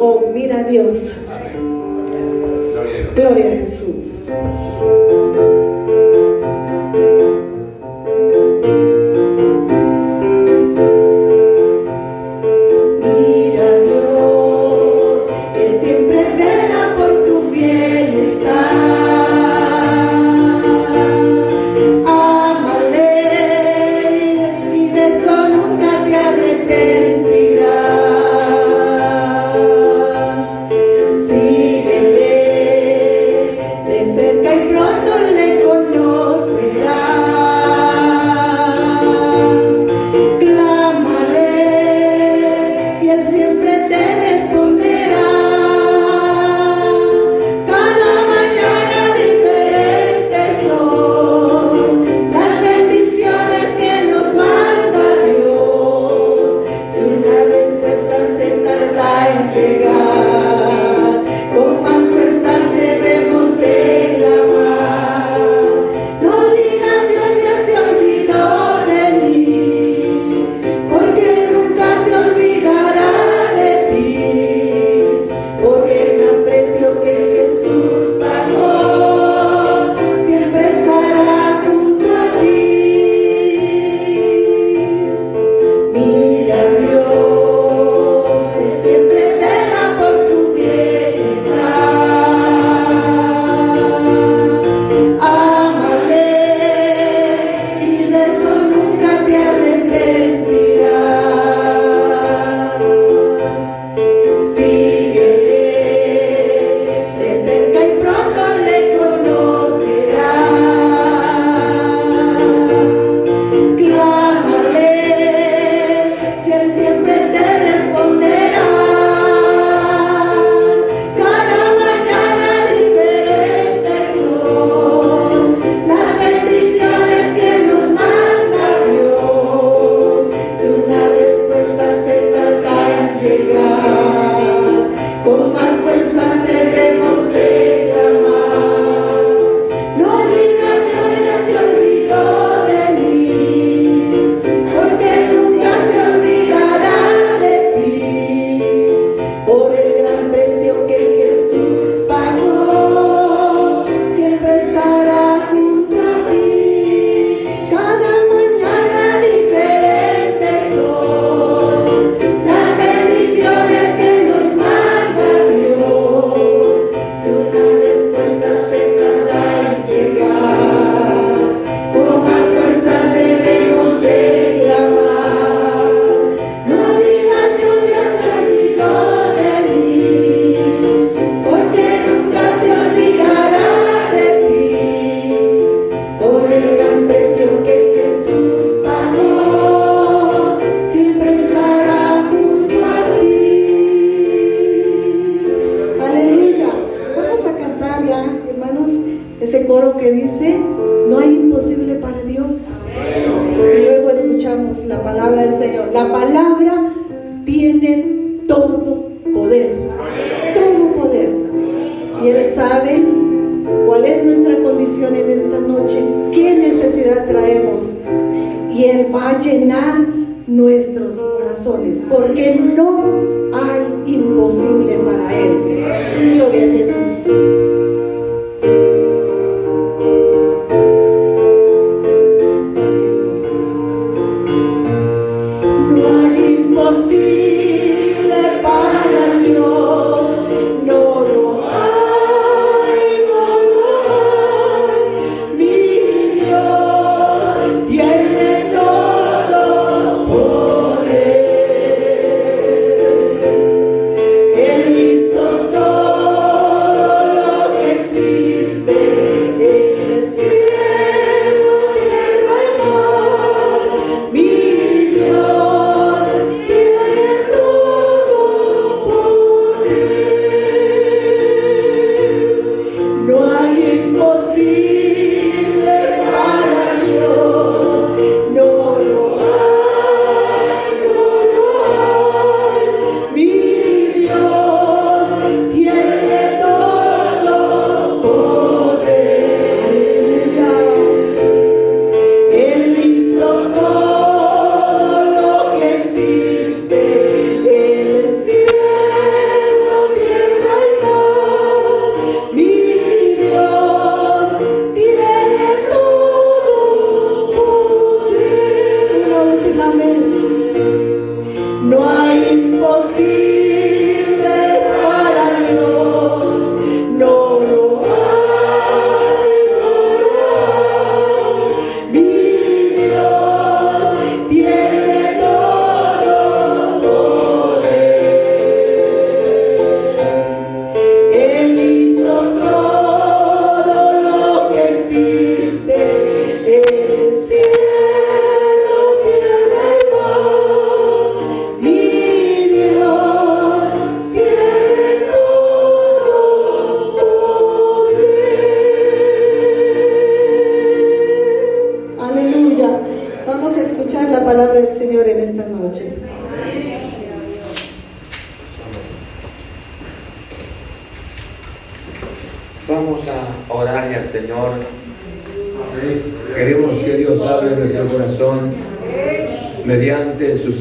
cerca y pronto le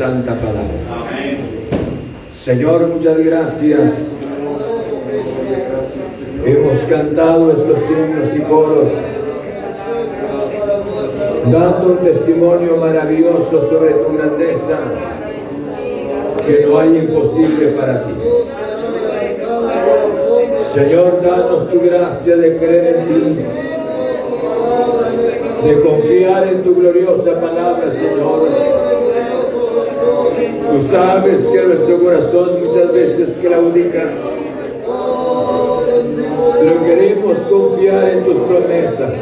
santa palabra. Señor, muchas gracias. Hemos cantado estos himnos y coros, dando un testimonio maravilloso sobre tu grandeza, que no hay imposible para ti. Señor, danos tu gracia de creer en ti, de confiar en tu gloriosa palabra, Señor Tú sabes que nuestro corazón muchas veces claudica. Pero queremos confiar en tus promesas.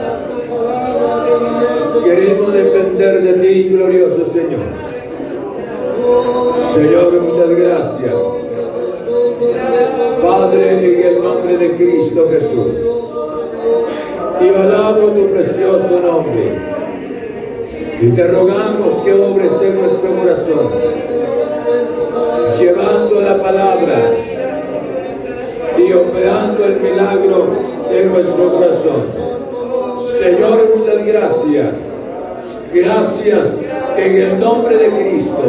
Queremos depender de ti, glorioso Señor. Señor, muchas gracias. Padre, en el nombre de Cristo Jesús. Y valabro tu precioso nombre. Y te rogamos que obres en nuestro corazón llevando la palabra y operando el milagro en nuestro corazón. Señor, muchas gracias. Gracias en el nombre de Cristo.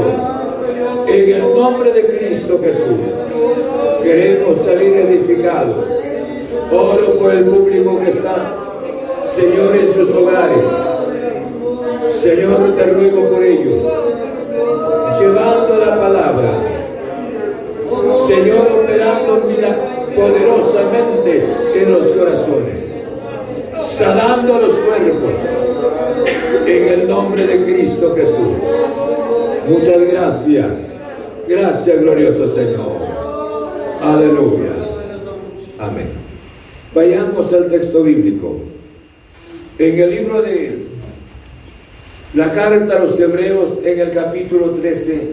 En el nombre de Cristo Jesús. Queremos salir edificados. Oro por el público que está, Señor, en sus hogares. Señor, te ruego por ellos elevando la palabra. Señor, operando poderosamente en los corazones, sanando los cuerpos, en el nombre de Cristo Jesús. Muchas gracias. Gracias, glorioso Señor. Aleluya. Amén. Vayamos al texto bíblico. En el libro de la carta a los hebreos en el capítulo 13.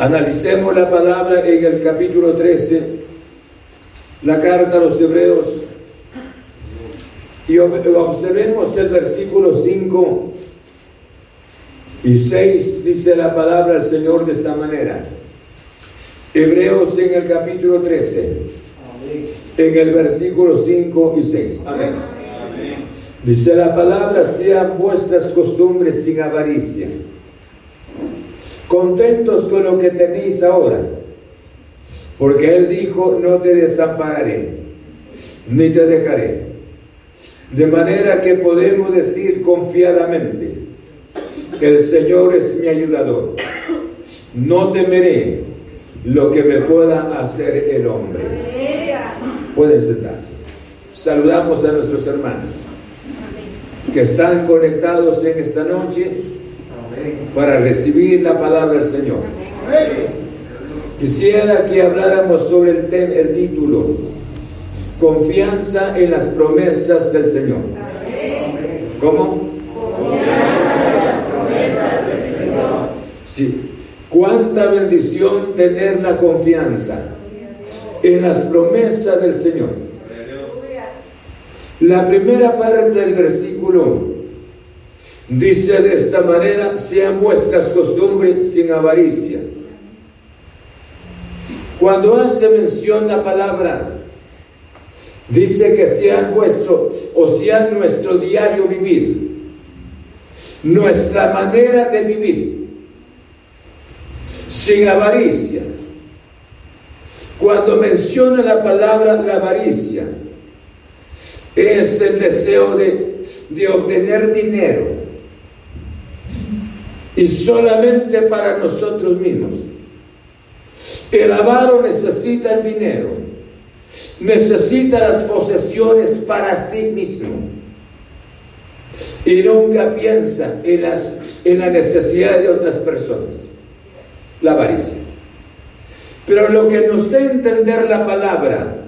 Analicemos la palabra en el capítulo 13. La carta a los hebreos. Y observemos el versículo 5 y 6. Dice la palabra del Señor de esta manera. Hebreos en el capítulo 13. En el versículo 5 y 6. Amén. Dice la palabra, sean vuestras costumbres sin avaricia, contentos con lo que tenéis ahora, porque Él dijo, no te desampararé, ni te dejaré. De manera que podemos decir confiadamente, el Señor es mi ayudador, no temeré lo que me pueda hacer el hombre. Pueden sentarse. Saludamos a nuestros hermanos que están conectados en esta noche para recibir la palabra del Señor. Quisiera que habláramos sobre el, el título, confianza en las promesas del Señor. ¿Cómo? Confianza en las promesas del Señor. Sí. Cuánta bendición tener la confianza en las promesas del Señor. La primera parte del versículo dice de esta manera, sean vuestras costumbres sin avaricia. Cuando hace mención la palabra, dice que sean vuestro o sean nuestro diario vivir, nuestra manera de vivir, sin avaricia. Cuando menciona la palabra la avaricia, es el deseo de, de obtener dinero y solamente para nosotros mismos. El avaro necesita el dinero, necesita las posesiones para sí mismo y nunca piensa en, las, en la necesidad de otras personas. La avaricia. Pero lo que nos da a entender la palabra,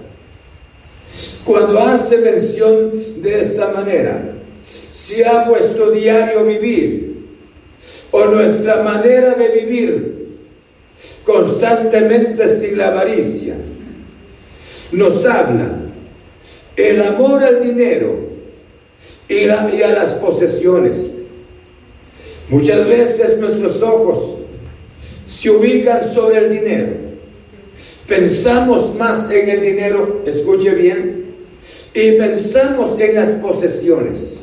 cuando hace mención de esta manera, si ha vuestro diario vivir o nuestra manera de vivir constantemente sin la avaricia, nos habla el amor al dinero y, y a las posesiones. Muchas veces nuestros ojos se ubican sobre el dinero. Pensamos más en el dinero, escuche bien, y pensamos en las posesiones.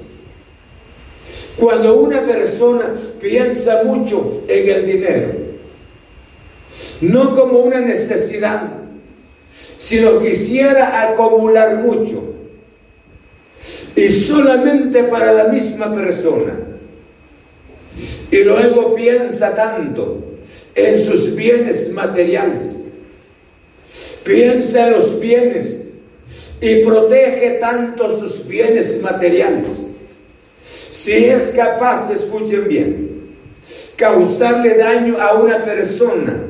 Cuando una persona piensa mucho en el dinero, no como una necesidad, sino quisiera acumular mucho, y solamente para la misma persona, y luego piensa tanto en sus bienes materiales, piensa en los bienes y protege tanto sus bienes materiales. Si es capaz, escuchen bien, causarle daño a una persona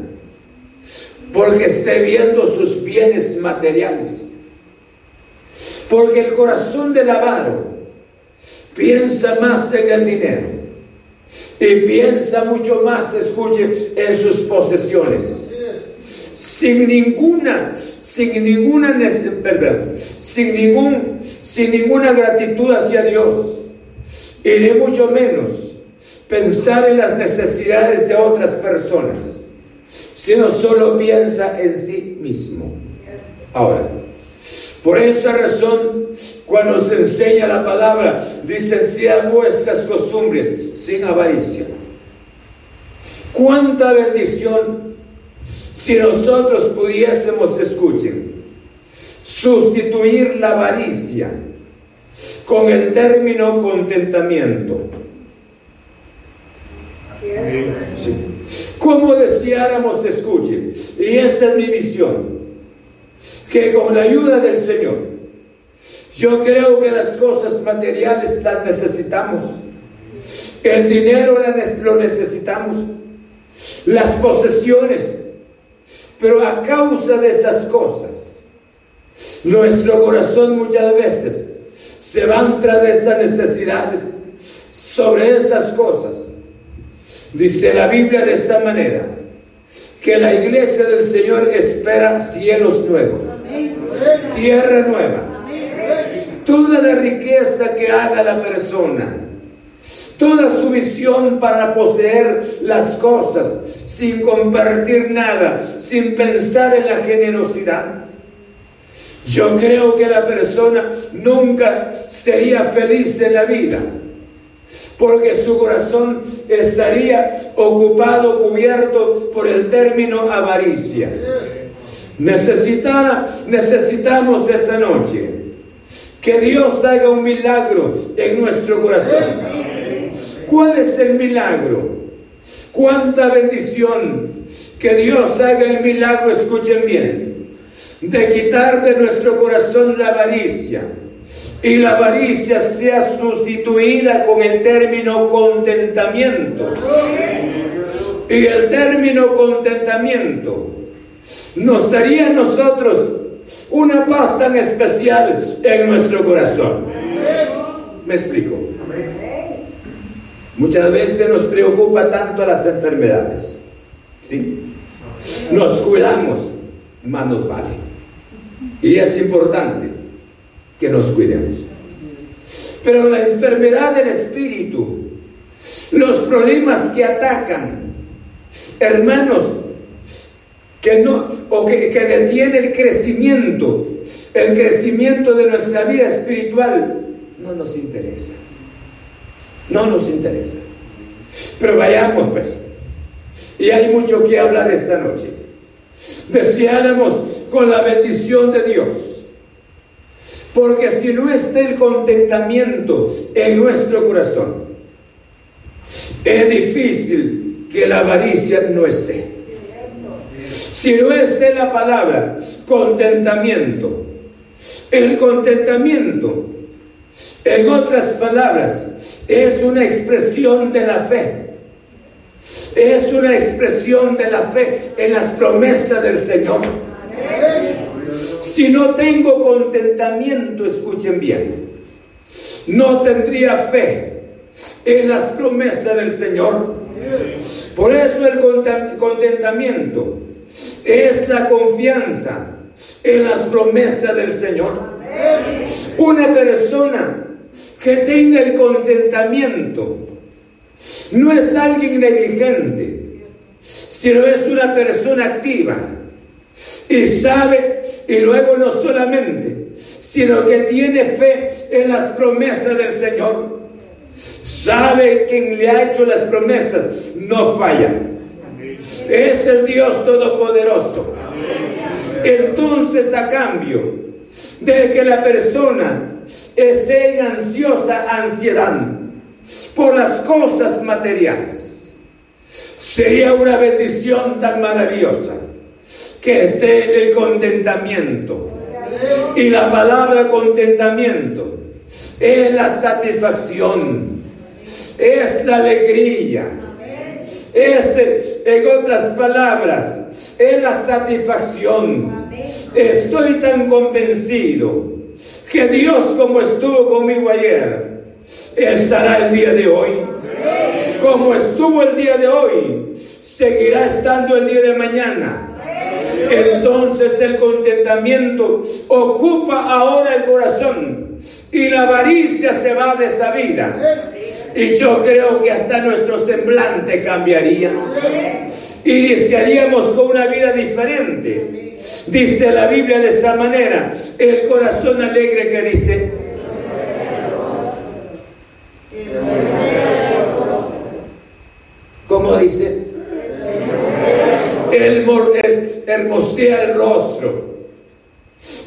porque esté viendo sus bienes materiales. Porque el corazón del avaro piensa más en el dinero y piensa mucho más, escuchen, en sus posesiones. Sin ninguna sin ninguna sin ningún sin ninguna gratitud hacia Dios y de mucho menos pensar en las necesidades de otras personas, sino solo piensa en sí mismo. Ahora, por esa razón, cuando se enseña la palabra, dice, sean vuestras costumbres sin avaricia. Cuánta bendición si nosotros pudiésemos, escuchen, sustituir la avaricia con el término contentamiento. Sí. Como deseáramos, escuchen, y esta es mi visión, que con la ayuda del Señor, yo creo que las cosas materiales las necesitamos, el dinero lo necesitamos, las posesiones pero a causa de estas cosas, nuestro corazón muchas veces se va tras de estas necesidades, sobre estas cosas. Dice la Biblia de esta manera, que la iglesia del Señor espera cielos nuevos tierra nueva. Toda la riqueza que haga la persona, toda su visión para poseer las cosas, sin compartir nada, sin pensar en la generosidad. Yo creo que la persona nunca sería feliz en la vida porque su corazón estaría ocupado, cubierto por el término avaricia. necesitamos esta noche que Dios haga un milagro en nuestro corazón. ¿Cuál es el milagro? ¿Cuánta bendición? Que Dios haga el milagro, escuchen bien, de quitar de nuestro corazón la avaricia y la avaricia sea sustituida con el término contentamiento. Y el término contentamiento nos daría a nosotros una paz tan especial en nuestro corazón. ¿Me explico? Muchas veces nos preocupa tanto las enfermedades. ¿Sí? Nos cuidamos, más nos vale. Y es importante que nos cuidemos. Pero la enfermedad del espíritu, los problemas que atacan, hermanos, que no, o que, que detiene el crecimiento, el crecimiento de nuestra vida espiritual, no nos interesa. No nos interesa. Pero vayamos pues. Y hay mucho que hablar esta noche. Deseáramos con la bendición de Dios porque si no está el contentamiento en nuestro corazón, es difícil que la avaricia no esté. Si no esté la palabra contentamiento, el contentamiento, en otras palabras, es una expresión de la fe. Es una expresión de la fe en las promesas del Señor. Si no tengo contentamiento, escuchen bien, no tendría fe en las promesas del Señor. Por eso el contentamiento es la confianza en las promesas del Señor. Una persona que tenga el contentamiento no es alguien negligente, sino es una persona activa y sabe, y luego no solamente, sino que tiene fe en las promesas del Señor. Sabe quien le ha hecho las promesas, no falla. Es el Dios Todopoderoso. Entonces, a cambio de que la persona esté en ansiosa ansiedad por las cosas materiales, sería una bendición tan maravillosa que esté el contentamiento. Y la palabra contentamiento es la satisfacción, es la alegría, es, en otras palabras, es la satisfacción. Estoy tan convencido que Dios como estuvo conmigo ayer, estará el día de hoy. Como estuvo el día de hoy, seguirá estando el día de mañana entonces el contentamiento ocupa ahora el corazón y la avaricia se va de esa vida. Y yo creo que hasta nuestro semblante cambiaría. Y con una vida diferente. Dice la Biblia de esta manera, el corazón alegre que dice, ¿cómo dice? el, hermosea el rostro.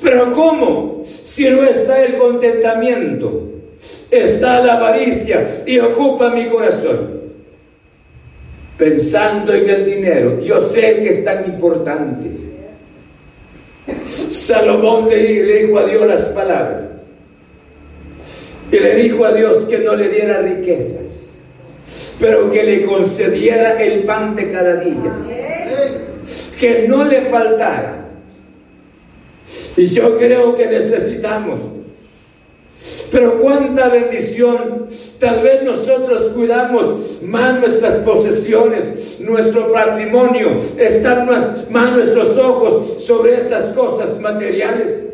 Pero ¿cómo? Si no está el contentamiento, está la avaricia y ocupa mi corazón. Pensando en el dinero, yo sé que es tan importante. Salomón le dijo a Dios las palabras. Y le dijo a Dios que no le diera riquezas, pero que le concediera el pan de cada día que no le faltara. Y yo creo que necesitamos. Pero cuánta bendición. Tal vez nosotros cuidamos más nuestras posesiones, nuestro patrimonio, están más, nuestros ojos sobre estas cosas materiales.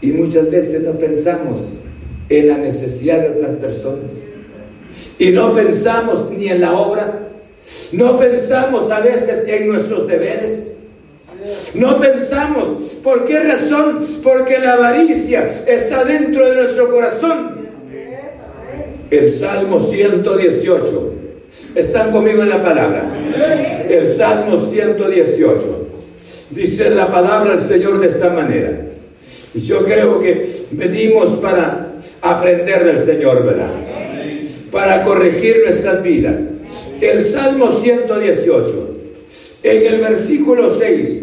Y muchas veces no pensamos en la necesidad de otras personas. Y no pensamos ni en la obra. No pensamos a veces en nuestros deberes. No pensamos. ¿Por qué razón? Porque la avaricia está dentro de nuestro corazón. El Salmo 118. ¿Están conmigo en la palabra? El Salmo 118. Dice la palabra del Señor de esta manera. Yo creo que venimos para aprender del Señor, ¿verdad? Para corregir nuestras vidas. El Salmo 118, en el versículo 6,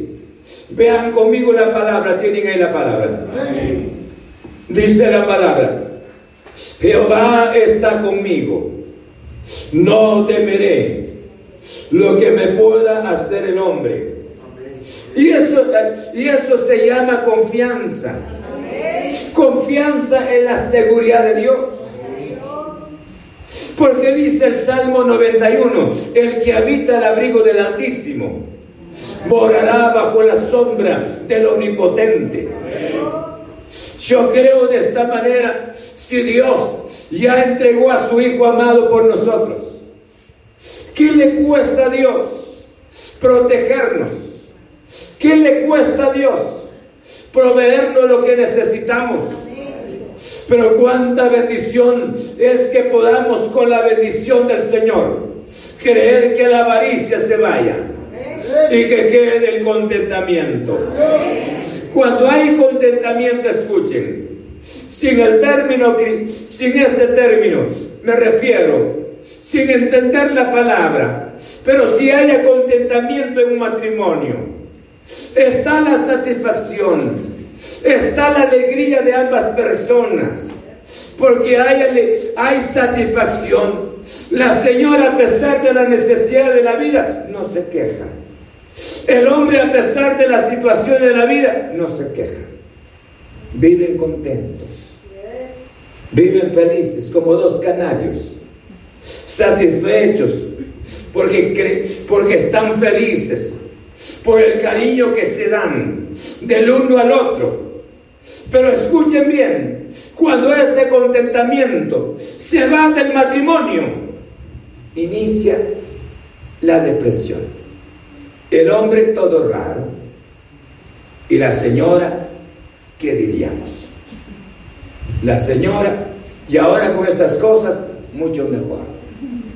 vean conmigo la palabra, tienen ahí la palabra. Dice la palabra, Jehová está conmigo, no temeré lo que me pueda hacer el hombre. Y esto, y esto se llama confianza. Confianza en la seguridad de Dios. Porque dice el Salmo 91, el que habita el abrigo del Altísimo morará bajo la sombra del Omnipotente. Yo creo de esta manera, si Dios ya entregó a su Hijo amado por nosotros, ¿qué le cuesta a Dios protegernos? ¿Qué le cuesta a Dios proveernos lo que necesitamos? Pero cuánta bendición es que podamos con la bendición del Señor creer que la avaricia se vaya y que quede el contentamiento. Cuando hay contentamiento, escuchen, sin el término, sin este término, me refiero, sin entender la palabra, pero si haya contentamiento en un matrimonio, está la satisfacción, está la alegría de ambas personas, porque hay, hay satisfacción. La señora, a pesar de la necesidad de la vida, no se queja. El hombre, a pesar de la situación de la vida, no se queja. Viven contentos. Viven felices como dos canarios. Satisfechos porque, porque están felices por el cariño que se dan del uno al otro. Pero escuchen bien, cuando este contentamiento se va del matrimonio, inicia la depresión. El hombre todo raro y la señora, ¿qué diríamos? La señora, y ahora con estas cosas, mucho mejor.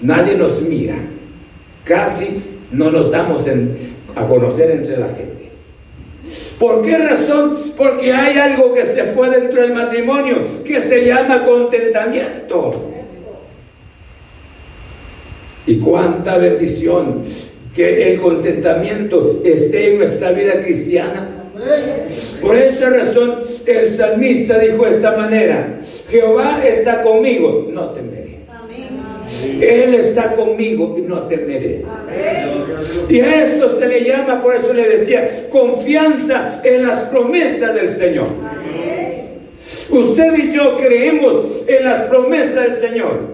Nadie nos mira, casi no nos damos a conocer entre la gente. ¿Por qué razón? Porque hay algo que se fue dentro del matrimonio que se llama contentamiento. Y cuánta bendición que el contentamiento esté en nuestra vida cristiana. Por esa razón el salmista dijo de esta manera, Jehová está conmigo, no temeré. Él está conmigo y no temeré. Y a esto se le llama, por eso le decía, confianza en las promesas del Señor. Usted y yo creemos en las promesas del Señor.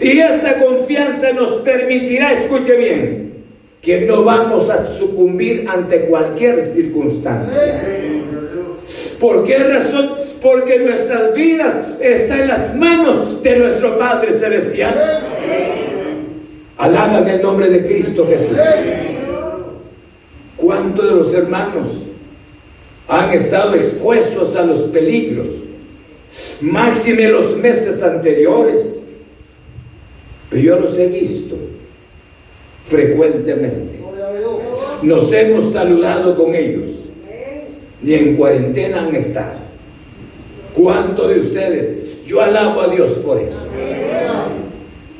Y esta confianza nos permitirá, escuche bien, que no vamos a sucumbir ante cualquier circunstancia. ¿Por qué razón? Porque nuestras vidas están en las manos de nuestro Padre Celestial. Alaban el nombre de Cristo Jesús. ¿Cuántos de los hermanos han estado expuestos a los peligros? Máxime los meses anteriores. Yo los he visto frecuentemente. Nos hemos saludado con ellos. Ni en cuarentena han estado. ¿Cuántos de ustedes? Yo alabo a Dios por eso.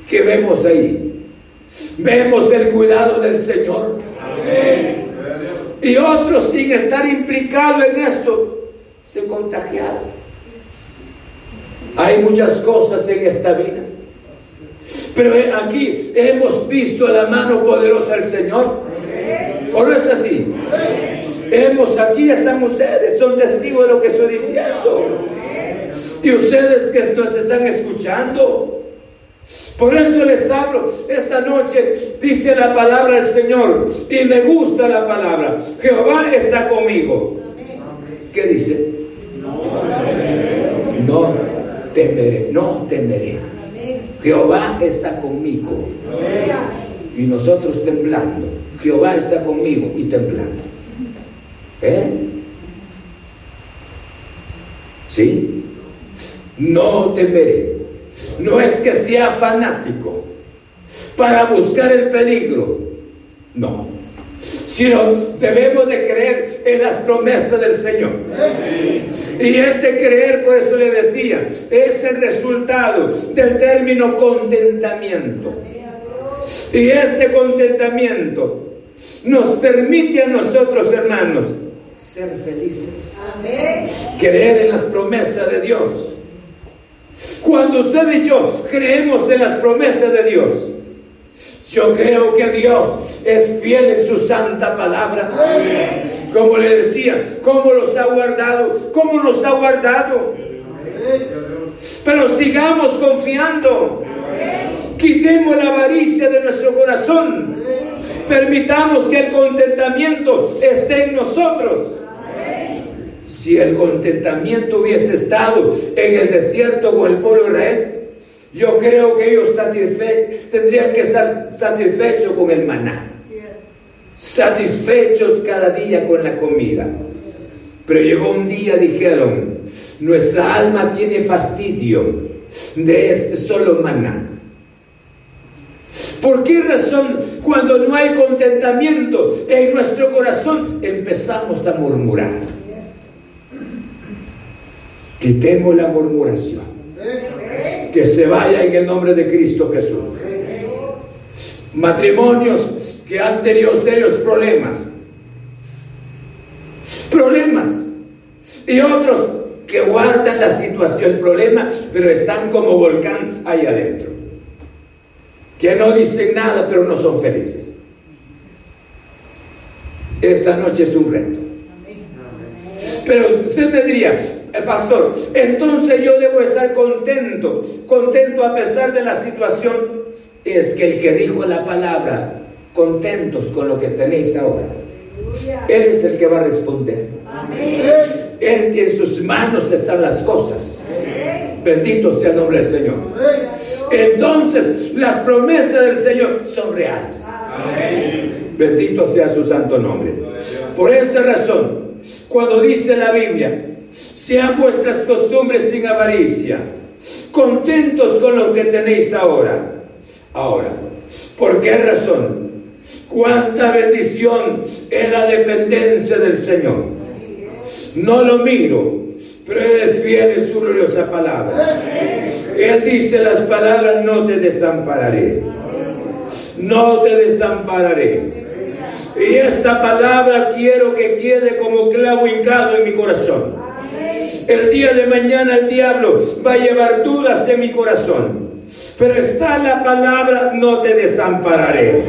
¿Qué vemos ahí? Vemos el cuidado del Señor. Y otros sin estar implicados en esto se contagiaron. Hay muchas cosas en esta vida. Pero aquí hemos visto la mano poderosa del Señor. ¿O no es así? Hemos, aquí están ustedes, son testigos de lo que estoy diciendo. Y ustedes que nos están escuchando. Por eso les hablo. Esta noche dice la palabra del Señor. Y me gusta la palabra. Jehová está conmigo. ¿Qué dice? temeré, no temeré. Jehová está conmigo. Y nosotros temblando. Jehová está conmigo y temblando. ¿Eh? ¿Sí? No temeré. No es que sea fanático para buscar el peligro. No. Sino debemos de creer en las promesas del Señor. Y este creer, por eso le decía, es el resultado del término contentamiento. Y este contentamiento nos permite a nosotros, hermanos, ser felices. Creer en las promesas de Dios. Cuando usted y yo creemos en las promesas de Dios, yo creo que Dios es fiel en su santa palabra. Como le decía, ¿cómo los ha guardado? ¿Cómo nos ha guardado? Pero sigamos confiando. Quitemos la avaricia de nuestro corazón. Permitamos que el contentamiento esté en nosotros. Si el contentamiento hubiese estado en el desierto con el pueblo de Israel, yo creo que ellos tendrían que estar satisfechos con el maná. Satisfechos cada día con la comida. Pero llegó un día, dijeron, nuestra alma tiene fastidio de este solo maná. ¿Por qué razón cuando no hay contentamiento en nuestro corazón empezamos a murmurar? Quitemos la murmuración. Que se vaya en el nombre de Cristo Jesús. Matrimonios que han tenido serios problemas. Problemas. Y otros que guardan la situación, el problema, pero están como volcán ahí adentro que no dicen nada pero no son felices. Esta noche es un reto. Pero usted me diría, pastor, entonces yo debo estar contento, contento a pesar de la situación. Es que el que dijo la palabra, contentos con lo que tenéis ahora, Él es el que va a responder. Él, en sus manos están las cosas. Bendito sea el nombre del Señor. Entonces las promesas del Señor son reales. Bendito sea su santo nombre. Por esa razón, cuando dice la Biblia, sean vuestras costumbres sin avaricia, contentos con lo que tenéis ahora. Ahora, ¿por qué razón? Cuánta bendición es la dependencia del Señor. No lo miro, pero Él es fiel en su gloriosa palabra. Él dice las palabras, no te desampararé. No te desampararé. Y esta palabra quiero que quede como clavo hincado en mi corazón. El día de mañana el diablo va a llevar dudas en mi corazón. Pero está la palabra, no te desampararé.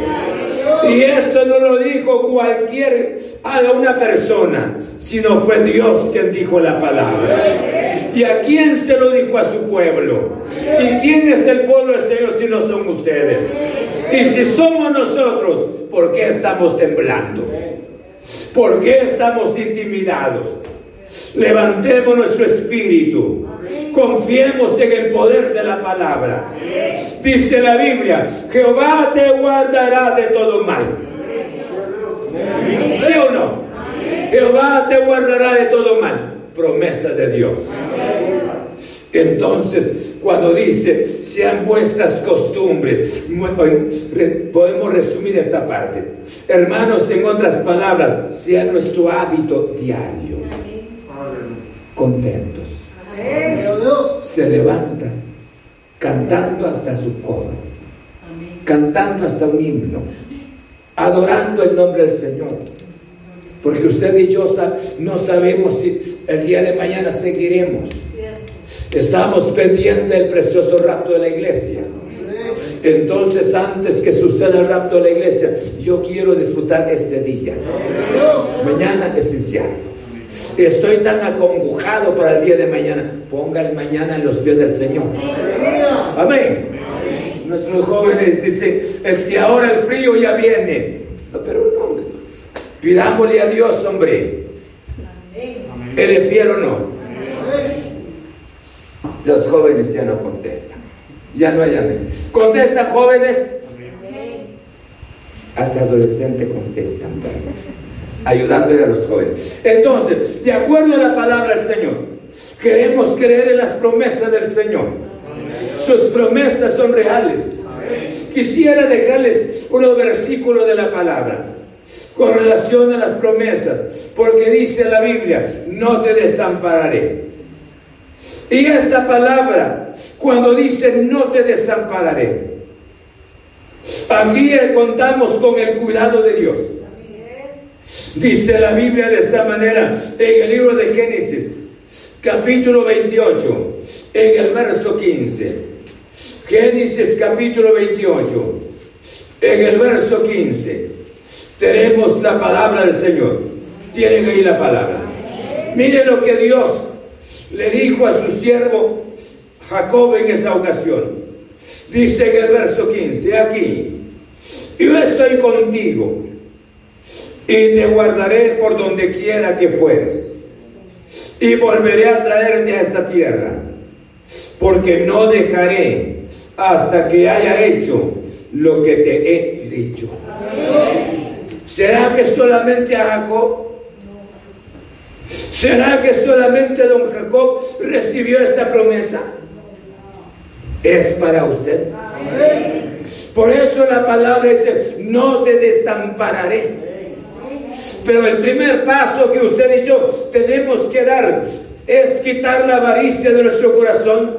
Y esto no lo dijo cualquier a una persona, sino fue Dios quien dijo la palabra. ¿Y a quién se lo dijo a su pueblo? ¿Y quién es el pueblo del Señor si no son ustedes? Y si somos nosotros, ¿por qué estamos temblando? ¿Por qué estamos intimidados? Levantemos nuestro espíritu. Confiemos en el poder de la palabra. Dice la Biblia, Jehová te guardará de todo mal. ¿Sí o no? Jehová te guardará de todo mal. Promesa de Dios. Entonces, cuando dice, sean vuestras costumbres, podemos resumir esta parte. Hermanos, en otras palabras, sea nuestro hábito diario. Contentos. Se levanta cantando hasta su coro, cantando hasta un himno, adorando el nombre del Señor. Porque usted y yo no sabemos si el día de mañana seguiremos. Estamos pendientes del precioso rapto de la iglesia. Entonces, antes que suceda el rapto de la iglesia, yo quiero disfrutar este día. Mañana es incierto. Estoy tan acongojado para el día de mañana. Ponga el mañana en los pies del Señor. Amén. Nuestros jóvenes dicen, es que ahora el frío ya viene. pero no, hombre. Pidámosle a Dios, hombre. ¿Él es fiel o no? Los jóvenes ya no contestan. Ya no hay amén. ¿Contestan jóvenes? Hasta adolescentes contestan. Ayudándole a los jóvenes. Entonces, de acuerdo a la palabra del Señor, queremos creer en las promesas del Señor. Sus promesas son reales. Quisiera dejarles unos versículos de la palabra con relación a las promesas, porque dice la Biblia, no te desampararé. Y esta palabra, cuando dice no te desampararé, aquí contamos con el cuidado de Dios. Dice la Biblia de esta manera en el libro de Génesis, capítulo 28, en el verso 15. Génesis capítulo 28, en el verso 15, tenemos la palabra del Señor. Tienen ahí la palabra. Mire lo que Dios le dijo a su siervo Jacob en esa ocasión. Dice en el verso 15, aquí, yo estoy contigo y te guardaré por donde quiera que fueres y volveré a traerte a esta tierra, porque no dejaré hasta que haya hecho lo que te he dicho. ¿Será que solamente a Jacob? ¿Será que solamente don Jacob recibió esta promesa? Es para usted. Por eso la palabra dice, no te desampararé. Pero el primer paso que usted y yo tenemos que dar es quitar la avaricia de nuestro corazón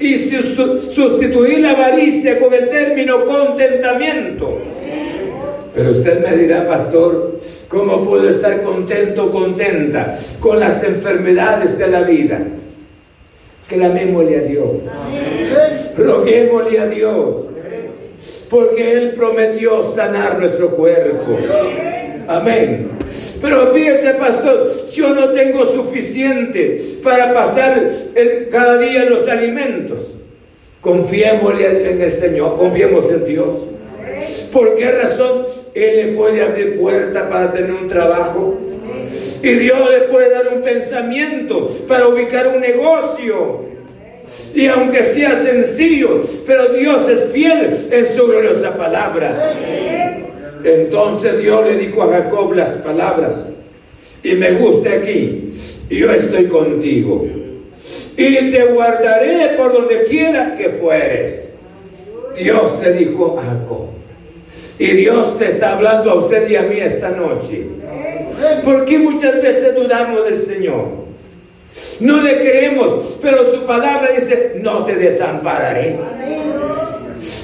y sustituir la avaricia con el término contentamiento. Pero usted me dirá, pastor, ¿cómo puedo estar contento o contenta con las enfermedades de la vida? Clamémosle a Dios. Roguémosle a Dios. Porque Él prometió sanar nuestro cuerpo. Amén. Pero fíjese, pastor, yo no tengo suficiente para pasar cada día los alimentos. Confiémosle en el Señor, confiemos en Dios. ¿Por qué razón Él le puede abrir puerta para tener un trabajo? Y Dios le puede dar un pensamiento para ubicar un negocio. Y aunque sea sencillo, pero Dios es fiel en su gloriosa palabra. Entonces Dios le dijo a Jacob las palabras, y me gusta aquí, yo estoy contigo, y te guardaré por donde quiera que fueres. Dios le dijo a Jacob, y Dios te está hablando a usted y a mí esta noche. Porque muchas veces dudamos del Señor. No le creemos, pero su palabra dice, no te desampararé.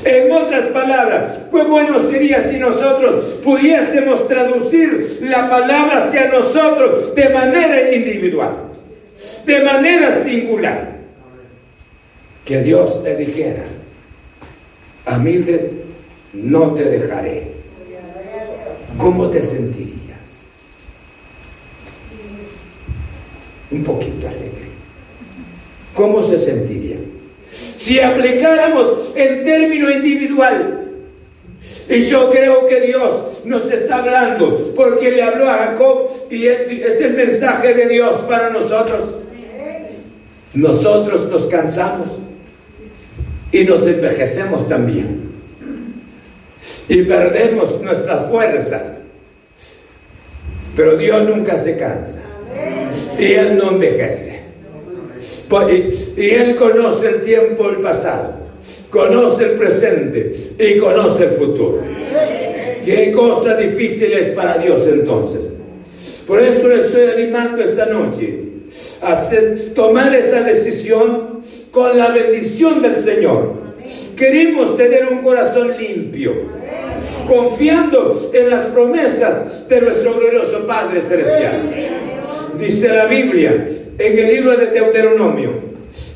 En otras palabras, qué bueno sería si nosotros pudiésemos traducir la palabra hacia nosotros de manera individual, de manera singular. Que Dios te dijera, a no te dejaré. ¿Cómo te sentirías? Un poquito alegre. ¿Cómo se sentiría? Si aplicáramos el término individual, y yo creo que Dios nos está hablando porque le habló a Jacob y es el mensaje de Dios para nosotros. Nosotros nos cansamos y nos envejecemos también. Y perdemos nuestra fuerza. Pero Dios nunca se cansa. Y Él no envejece. Y Él conoce el tiempo, el pasado, conoce el presente y conoce el futuro. Qué cosa difícil es para Dios entonces. Por eso le estoy animando esta noche a tomar esa decisión con la bendición del Señor. Queremos tener un corazón limpio, confiando en las promesas de nuestro glorioso Padre Celestial. Dice la Biblia en el libro de Deuteronomio,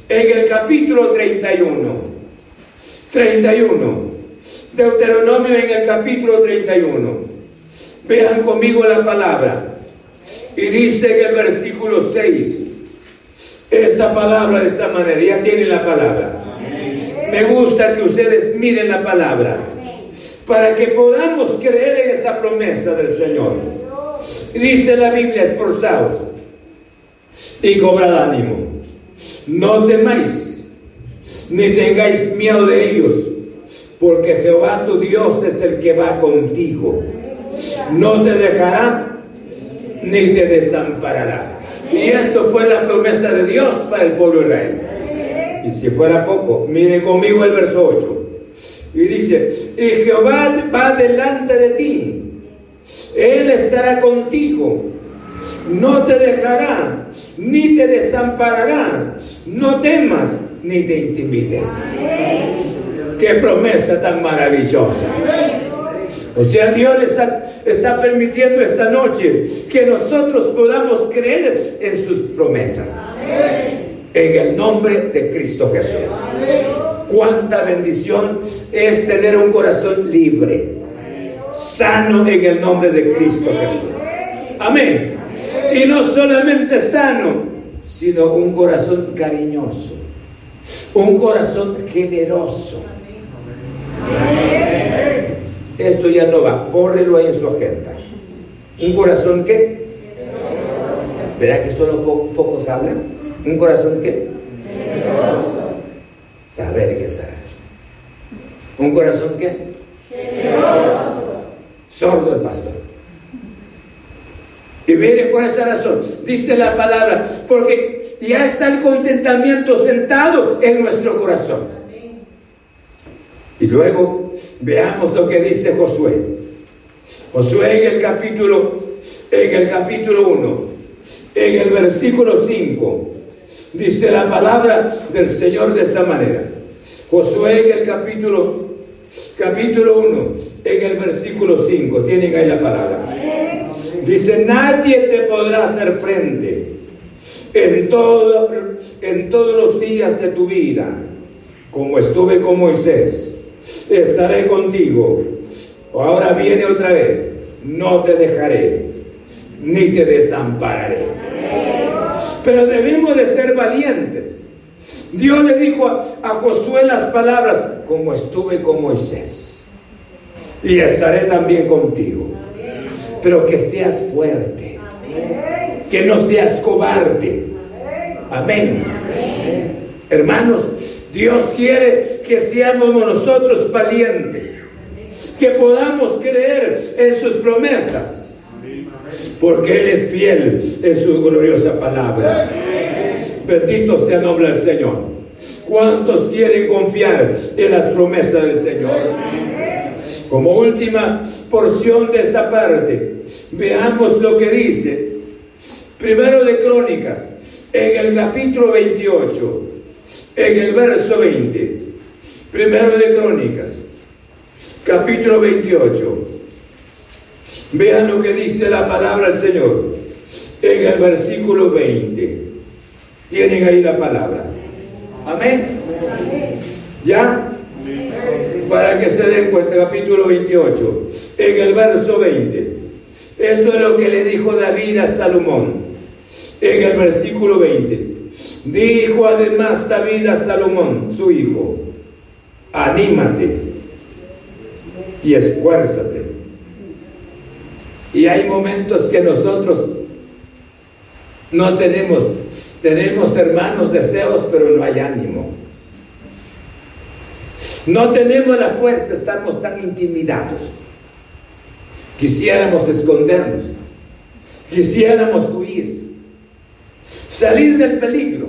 en el capítulo 31. 31. Deuteronomio en el capítulo 31. Vean conmigo la palabra. Y dice en el versículo 6, esta palabra de esta manera, ya tiene la palabra. Me gusta que ustedes miren la palabra para que podamos creer en esta promesa del Señor. Dice la Biblia, esforzados y cobrad ánimo. No temáis, ni tengáis miedo de ellos, porque Jehová tu Dios es el que va contigo. No te dejará ni te desamparará. Y esto fue la promesa de Dios para el pueblo de Israel. Y si fuera poco, mire conmigo el verso 8. Y dice, y Jehová va delante de ti. Él estará contigo. No te dejará, ni te desamparará. No temas, ni te intimides. Qué promesa tan maravillosa. O sea, Dios está, está permitiendo esta noche que nosotros podamos creer en sus promesas. En el nombre de Cristo Jesús. Cuánta bendición es tener un corazón libre, sano en el nombre de Cristo Jesús. Amén. Y no solamente sano, sino un corazón cariñoso, un corazón generoso. Esto ya no va, córrelo ahí en su agenda. ¿Un corazón qué? ¿Verá que solo pocos hablan? ¿Un corazón qué? Saber qué saber. ¿Un corazón qué? Sordo el pastor. Y mire por esa razón, dice la palabra, porque ya está el contentamiento sentado en nuestro corazón. Y luego veamos lo que dice Josué. Josué en el capítulo, en el capítulo 1, en el versículo 5, dice la palabra del Señor de esta manera. Josué en el capítulo, capítulo 1, en el versículo 5, tienen ahí la palabra. Dice, nadie te podrá hacer frente en, todo, en todos los días de tu vida, como estuve con Moisés estaré contigo. Ahora viene otra vez, no te dejaré, ni te desampararé. Pero debemos de ser valientes. Dios le dijo a, Josué las palabras, como estuve con Moisés, y estaré también contigo. Pero que seas fuerte, que no seas cobarde. Amén. Hermanos, Dios quiere que seamos nosotros valientes, que podamos creer en sus promesas, porque Él es fiel en su gloriosa palabra. Bendito sea el nombre del Señor. ¿Cuántos quieren confiar en las promesas del Señor? Como última porción de esta parte, veamos lo que dice. Primero de Crónicas, en el capítulo 28, en el verso 20. Primero de Crónicas, capítulo 28. Vean lo que dice la palabra del Señor en el versículo 20. Tienen ahí la palabra. Amén. ¿Ya? Para que se den cuenta, capítulo 28, en el verso 20. Esto es lo que le dijo David a Salomón, en el versículo 20. Dijo además David a Salomón, su hijo, anímate y esfuérzate. Y hay momentos que nosotros no tenemos, tenemos hermanos deseos, pero no hay ánimo. No tenemos la fuerza, estamos tan intimidados. Quisiéramos escondernos, quisiéramos huir, salir del peligro,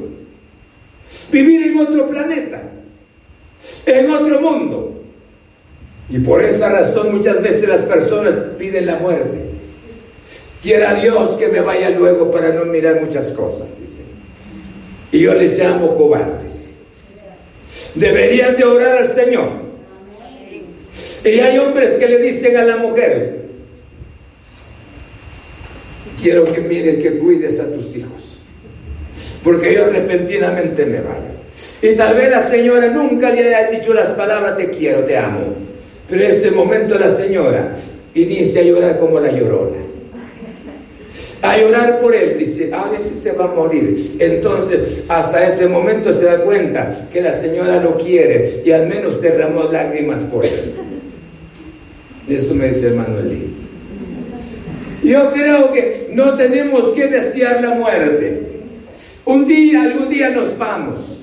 vivir en otro planeta, en otro mundo. Y por esa razón muchas veces las personas piden la muerte. Quiera Dios que me vaya luego para no mirar muchas cosas, dice. Y yo les llamo cobardes. Deberían de orar al Señor. Y hay hombres que le dicen a la mujer, quiero que mires, que cuides a tus hijos, porque yo repentinamente me vaya. Y tal vez la señora nunca le haya dicho las palabras te quiero, te amo. Pero en ese momento la señora inicia a llorar como la llorona. A llorar por él, dice, a si se va a morir. Entonces, hasta ese momento se da cuenta que la señora lo quiere y al menos derramó lágrimas por él. Esto me dice hermano Eli. Yo creo que no tenemos que desear la muerte. Un día, algún día nos vamos.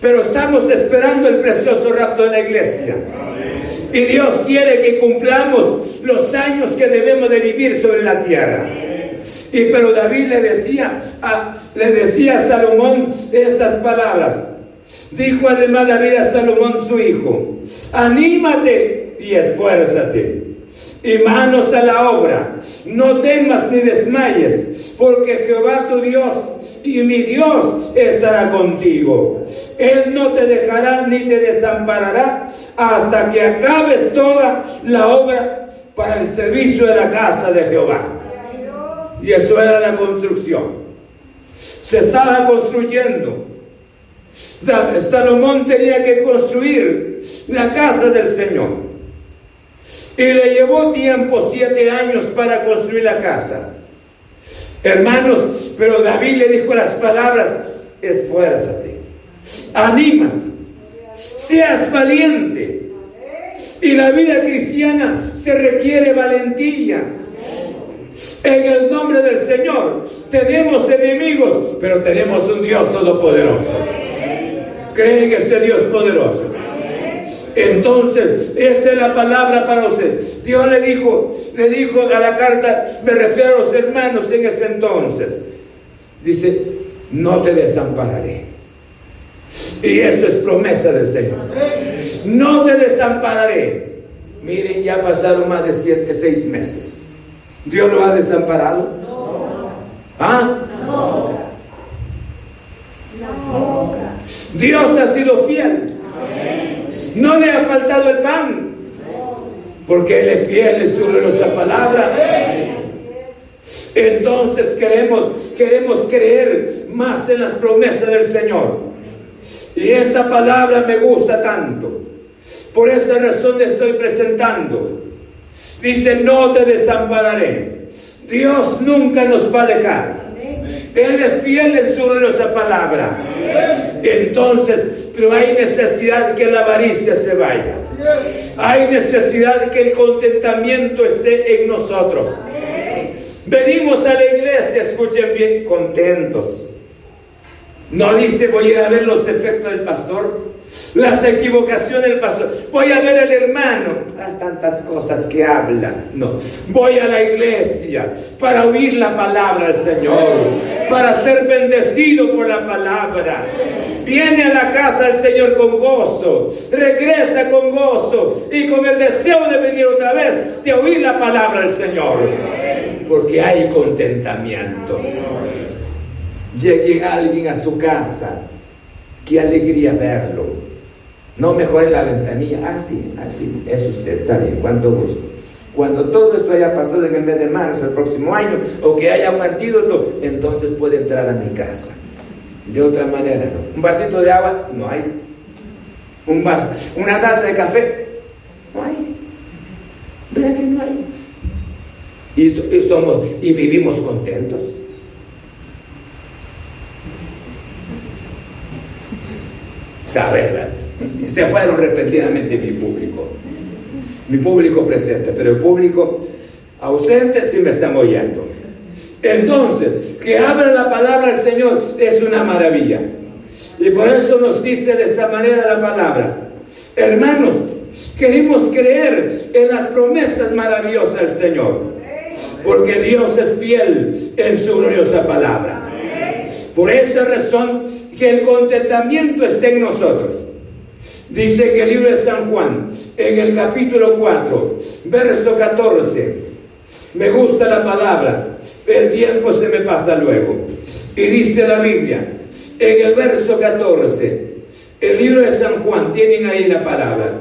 pero estamos esperando el precioso rapto de la iglesia. Y Dios quiere que cumplamos los años que debemos de vivir sobre la tierra. Y pero David le decía a, le decía a Salomón estas palabras. Dijo además David a Salomón su hijo, anímate y esfuérzate y manos a la obra. No temas ni desmayes, porque Jehová tu Dios y mi Dios estará contigo. Él no te dejará ni te desamparará hasta que acabes toda la obra para el servicio de la casa de Jehová. Y eso era la construcción. Se estaba construyendo. Salomón tenía que construir la casa del Señor. Y le llevó tiempo, siete años, para construir la casa. Hermanos, pero David le dijo las palabras, esfuérzate, anímate, seas valiente. Y la vida cristiana se requiere valentía. En el nombre del Señor tenemos enemigos, pero tenemos un Dios todopoderoso. Creen en este Dios poderoso. Entonces, esta es la palabra para usted. Dios le dijo, le dijo a la carta, me refiero a los hermanos en ese entonces. Dice, no te desampararé. Y esto es promesa del Señor. No te desampararé. Miren, ya pasaron más de siete, seis meses. ¿Dios lo ha desamparado? No. ¿Ah? No. Dios ha sido fiel. No le ha faltado el pan. Porque Él es fiel en su gloriosa palabra. Entonces queremos, queremos creer más en las promesas del Señor. Y esta palabra me gusta tanto. Por esa razón le estoy presentando. Dice, no te desampararé. Dios nunca nos va a dejar. Él es fiel en su palabra. Entonces, pero hay necesidad que la avaricia se vaya. Hay necesidad que el contentamiento esté en nosotros. Venimos a la iglesia, escuchen bien, contentos. No dice voy a ir a ver los defectos del pastor las equivocaciones del pastor. Voy a ver al hermano, ah, tantas cosas que habla. No, voy a la iglesia para oír la palabra del Señor, para ser bendecido por la palabra. Viene a la casa del Señor con gozo, regresa con gozo y con el deseo de venir otra vez, de oír la palabra del Señor, porque hay contentamiento. Llegue alguien a su casa, qué alegría verlo no mejore la ventanilla. Ah, sí, así, ah, es usted, está bien, cuánto gusto. Cuando todo esto haya pasado en el mes de marzo, el próximo año, o que haya un antídoto, entonces puede entrar a mi casa. De otra manera, no. Un vasito de agua, no hay. Un una taza de café, no hay. Verá que no hay. Y, somos, y vivimos contentos. Saber, ¿verdad? se fueron repentinamente mi público. Mi público presente, pero el público ausente sí me están oyendo. Entonces, que abra la palabra del Señor es una maravilla. Y por eso nos dice de esta manera la palabra. Hermanos, queremos creer en las promesas maravillosas del Señor. Porque Dios es fiel en su gloriosa palabra. Por esa razón que el contentamiento esté en nosotros. Dice que el libro de San Juan, en el capítulo 4, verso 14, me gusta la palabra, el tiempo se me pasa luego. Y dice la Biblia, en el verso 14, el libro de San Juan, tienen ahí la palabra,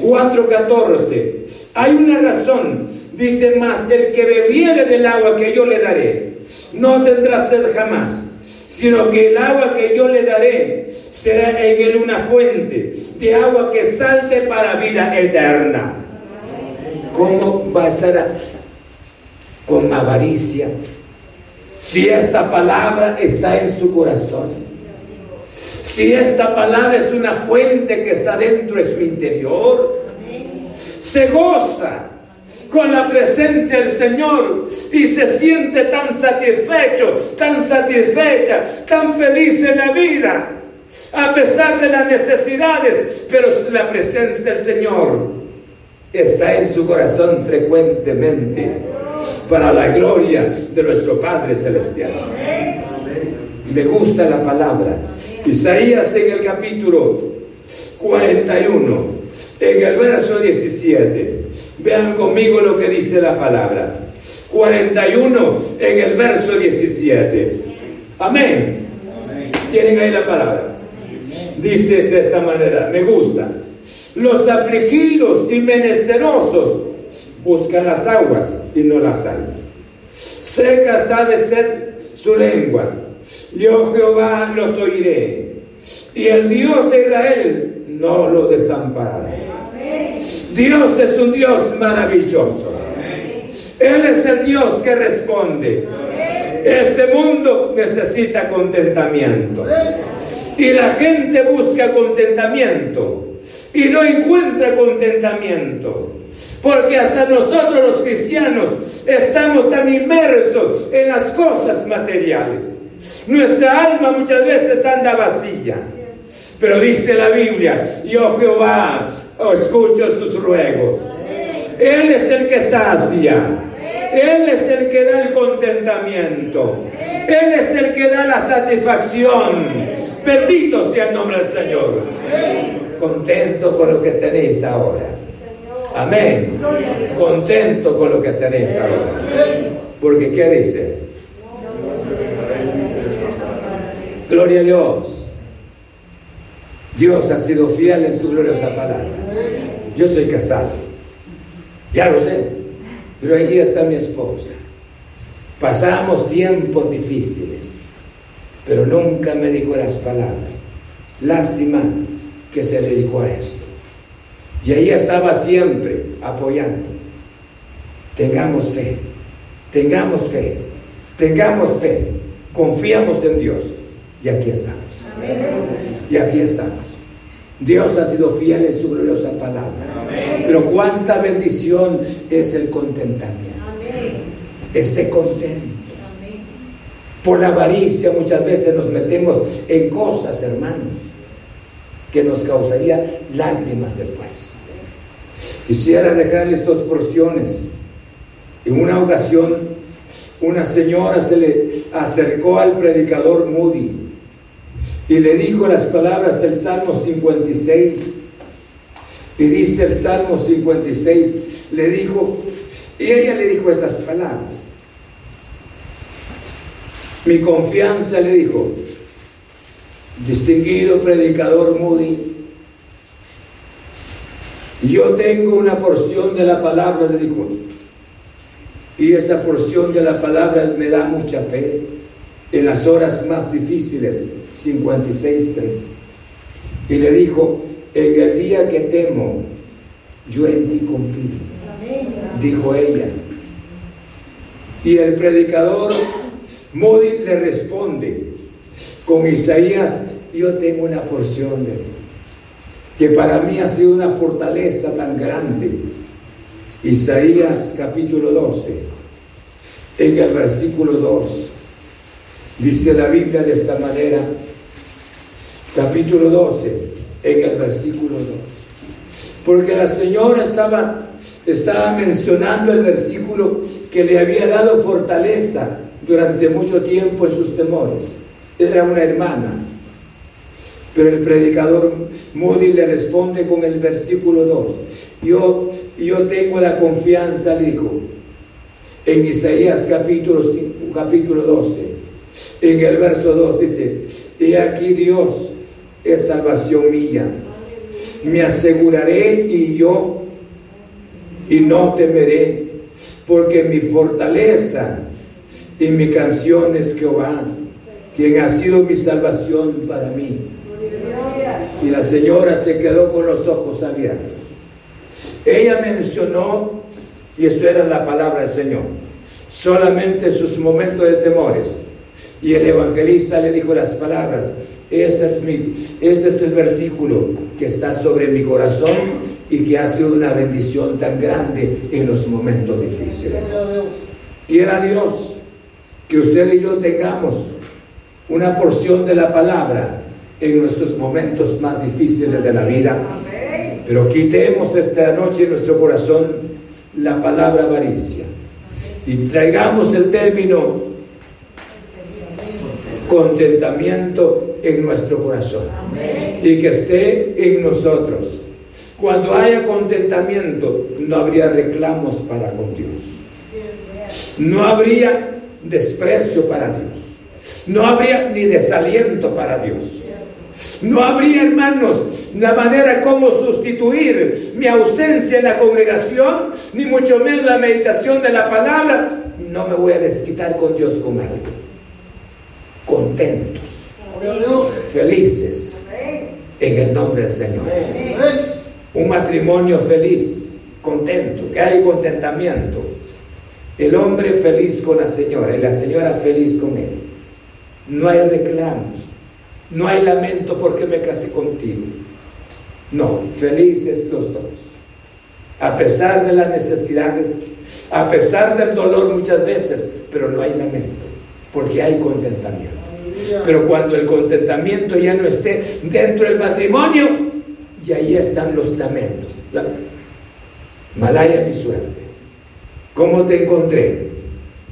4.14, hay una razón, dice más, el que bebiere del agua que yo le daré, no tendrá sed jamás, sino que el agua que yo le daré será en él una fuente de agua que salte para vida eterna. ¿Cómo va a ser con avaricia? Si esta palabra está en su corazón, si esta palabra es una fuente que está dentro de su interior, se goza con la presencia del Señor y se siente tan satisfecho, tan satisfecha, tan feliz en la vida a pesar de las necesidades, pero la presencia del Señor está en su corazón frecuentemente para la gloria de nuestro Padre Celestial. Me gusta la palabra. Isaías en el capítulo 41, en el verso 17. Vean conmigo lo que dice la palabra. 41 en el verso 17. Amén. Tienen ahí la palabra. Dice de esta manera, me gusta. Los afligidos y menesterosos buscan las aguas y no las hay. Seca está de ser su lengua. Yo Jehová los oiré. Y el Dios de Israel no lo desamparará. Dios es un Dios maravilloso. Él es el Dios que responde. Este mundo necesita contentamiento. Y la gente busca contentamiento y no encuentra contentamiento. Porque hasta nosotros los cristianos estamos tan inmersos en las cosas materiales. Nuestra alma muchas veces anda vacía. Pero dice la Biblia, yo Jehová escucho sus ruegos. Él es el que sacia. Él es el que da el contentamiento. Él es el que da la satisfacción. Bendito sea el nombre del Señor. Contento con lo que tenéis ahora. Amén. Contento con lo que tenéis ahora. Porque ¿qué dice? Gloria a Dios. Dios ha sido fiel en su gloriosa palabra. Yo soy casado. Ya lo sé. Pero ahí está mi esposa. Pasamos tiempos difíciles, pero nunca me dijo las palabras. Lástima que se dedicó a esto. Y ahí estaba siempre apoyando. Tengamos fe, tengamos fe, tengamos fe, confiamos en Dios. Y aquí estamos. Y aquí estamos. Dios ha sido fiel en su gloriosa palabra. Pero cuánta bendición es el contentamiento. Esté contento. Por la avaricia muchas veces nos metemos en cosas, hermanos, que nos causaría lágrimas después. Quisiera dejarles dos porciones. En una ocasión, una señora se le acercó al predicador Moody y le dijo las palabras del Salmo 56. Y dice el Salmo 56, le dijo, y ella le dijo esas palabras. Mi confianza le dijo, distinguido predicador Moody, yo tengo una porción de la palabra, le dijo, y esa porción de la palabra me da mucha fe en las horas más difíciles 56.3. Y le dijo, en el día que temo, yo en ti confío. Dijo ella. Y el predicador Moody le responde con Isaías, yo tengo una porción de que para mí ha sido una fortaleza tan grande. Isaías capítulo 12, en el versículo 2, dice la Biblia de esta manera, capítulo 12, en el versículo 2. Porque la señora estaba, estaba mencionando el versículo que le había dado fortaleza durante mucho tiempo en sus temores. Era una hermana. Pero el predicador Moody le responde con el versículo 2. Yo, yo tengo la confianza, dijo, en Isaías capítulo, capítulo 12. En el verso 2 dice, y aquí Dios es salvación mía. Me aseguraré y yo y no temeré, porque mi fortaleza y mi canción es Jehová, quien ha sido mi salvación para mí. Y la señora se quedó con los ojos abiertos. Ella mencionó, y esto era la palabra del Señor, solamente sus momentos de temores. Y el evangelista le dijo las palabras, este es, mi, este es el versículo que está sobre mi corazón y que ha sido una bendición tan grande en los momentos difíciles. Quiera Dios que usted y yo tengamos una porción de la palabra en nuestros momentos más difíciles de la vida. Pero quitemos esta noche en nuestro corazón la palabra avaricia y traigamos el término contentamiento en nuestro corazón y que esté en nosotros. Cuando haya contentamiento, no habría reclamos para con Dios. No habría desprecio para Dios. No habría ni desaliento para Dios. No habría, hermanos, la manera como sustituir mi ausencia en la congregación, ni mucho menos la meditación de la palabra. No me voy a desquitar con Dios con algo. Contentos, felices, en el nombre del Señor. Un matrimonio feliz, contento, que hay contentamiento. El hombre feliz con la señora y la señora feliz con él. No hay reclamos no hay lamento porque me casé contigo. No, felices los dos. A pesar de las necesidades, a pesar del dolor muchas veces, pero no hay lamento, porque hay contentamiento. Pero cuando el contentamiento ya no esté dentro del matrimonio, y ahí están los lamentos. Malaya mi suerte. ¿Cómo te encontré?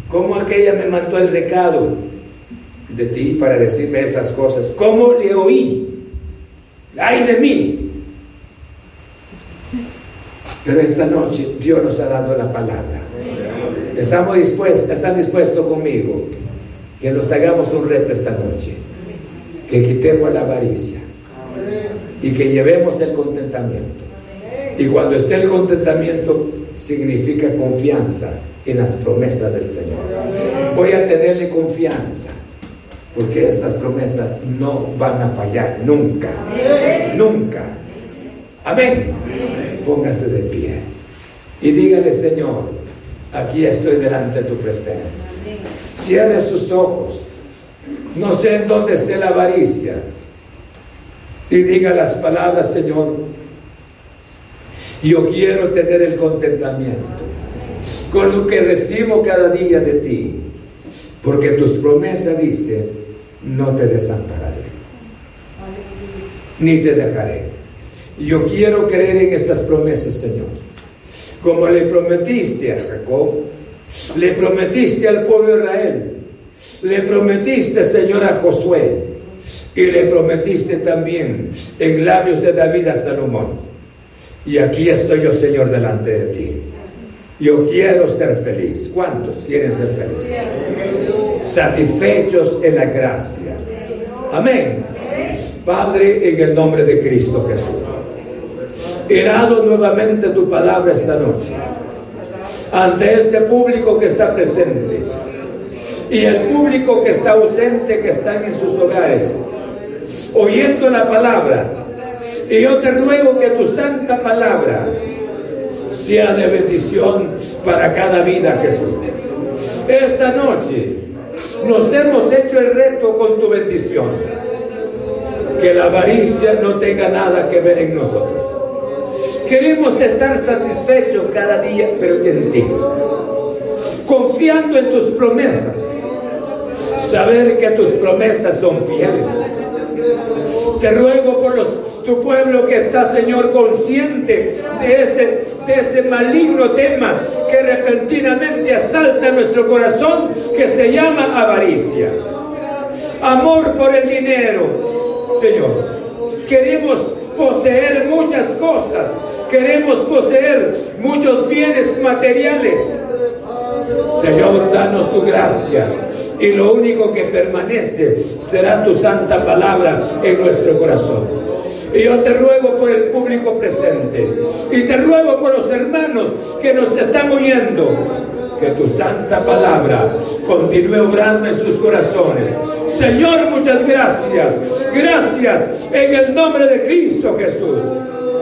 ¿Cómo aquella me mandó el recado? de ti para decirme estas cosas. ¿Cómo le oí? ¡Ay de mí! Pero esta noche Dios nos ha dado la palabra. Estamos dispuestos, están dispuestos conmigo que nos hagamos un reto esta noche, que quitemos la avaricia y que llevemos el contentamiento. Y cuando esté el contentamiento, significa confianza en las promesas del Señor. Voy a tenerle confianza porque estas promesas no van a fallar nunca. Nunca. Amén. Póngase de pie y dígale, Señor, aquí estoy delante de tu presencia. Cierre sus ojos. No sé en dónde esté la avaricia. Y diga las palabras, Señor. Yo quiero tener el contentamiento con lo que recibo cada día de ti. Porque tus promesas dicen no te desampararé, ni te dejaré. Yo quiero creer en estas promesas, Señor. Como le prometiste a Jacob, le prometiste al pueblo de Israel, le prometiste, Señor, a Josué, y le prometiste también en labios de David a Salomón. Y aquí estoy yo, Señor, delante de ti. Yo quiero ser feliz. ¿Cuántos quieren ser felices? Satisfechos en la gracia. Amén. Padre, en el nombre de Cristo Jesús. Irado nuevamente tu palabra esta noche. Ante este público que está presente. Y el público que está ausente, que están en sus hogares. Oyendo la palabra. Y yo te ruego que tu santa palabra sea de bendición para cada vida, Jesús. Esta noche nos hemos hecho el reto con tu bendición. Que la avaricia no tenga nada que ver en nosotros. Queremos estar satisfechos cada día, pero en ti. Confiando en tus promesas. Saber que tus promesas son fieles. Te ruego por tu pueblo que está, Señor, consciente de ese, de ese maligno tema que repentinamente asalta nuestro corazón, que se llama avaricia. Amor por el dinero, Señor. Queremos poseer muchas cosas, queremos poseer muchos bienes materiales. Señor, danos tu gracia y lo único que permanece será tu santa palabra en nuestro corazón. Y yo te ruego por el público presente. Y te ruego por los hermanos que nos están oyendo. Que tu santa palabra continúe obrando en sus corazones. Señor, muchas gracias. Gracias en el nombre de Cristo Jesús.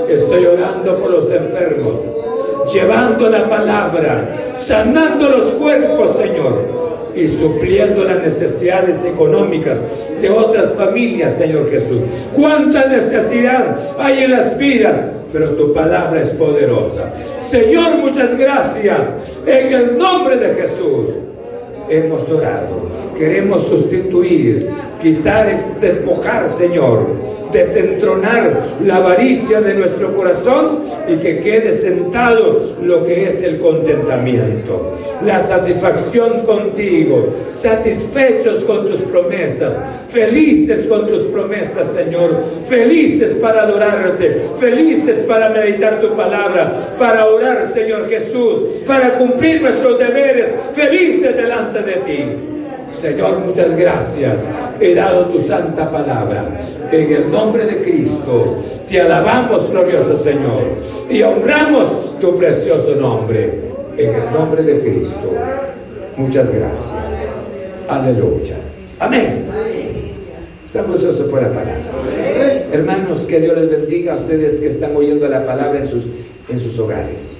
Estoy orando por los enfermos, llevando la palabra, sanando los cuerpos, Señor y supliendo las necesidades económicas de otras familias, Señor Jesús. Cuánta necesidad hay en las vidas, pero tu palabra es poderosa. Señor, muchas gracias en el nombre de Jesús. Hemos orado. Queremos sustituir, quitar, despojar, Señor, desentronar la avaricia de nuestro corazón y que quede sentado lo que es el contentamiento, la satisfacción contigo, satisfechos con tus promesas, felices con tus promesas, Señor, felices para adorarte, felices para meditar tu palabra, para orar, Señor Jesús, para cumplir nuestros deberes, felices delante de ti. Señor, muchas gracias. He dado tu santa palabra. En el nombre de Cristo, te alabamos, glorioso Señor, y honramos tu precioso nombre. En el nombre de Cristo. Muchas gracias. Aleluya. Amén. Estamos gozosos por la palabra. Hermanos, que Dios les bendiga a ustedes que están oyendo la palabra en sus, en sus hogares.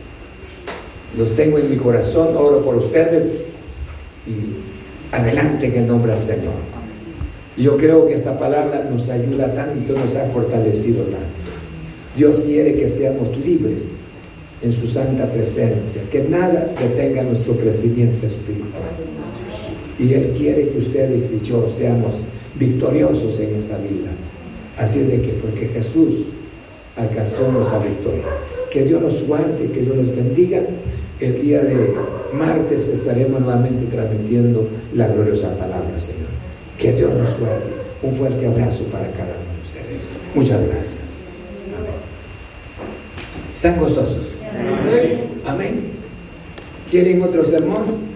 Los tengo en mi corazón, oro por ustedes y adelante en el nombre del Señor. Yo creo que esta palabra nos ayuda tanto, nos ha fortalecido tanto. Dios quiere que seamos libres en su santa presencia, que nada detenga nuestro crecimiento espiritual. Y Él quiere que ustedes y yo seamos victoriosos en esta vida. Así de que, porque Jesús alcanzó nuestra victoria. Que Dios nos guarde, que Dios los bendiga. El día de martes estaremos nuevamente transmitiendo la gloriosa palabra, Señor. Que Dios nos guarde. Un fuerte abrazo para cada uno de ustedes. Muchas gracias. Amén. ¿Están gozosos? Amén. ¿Quieren otro sermón?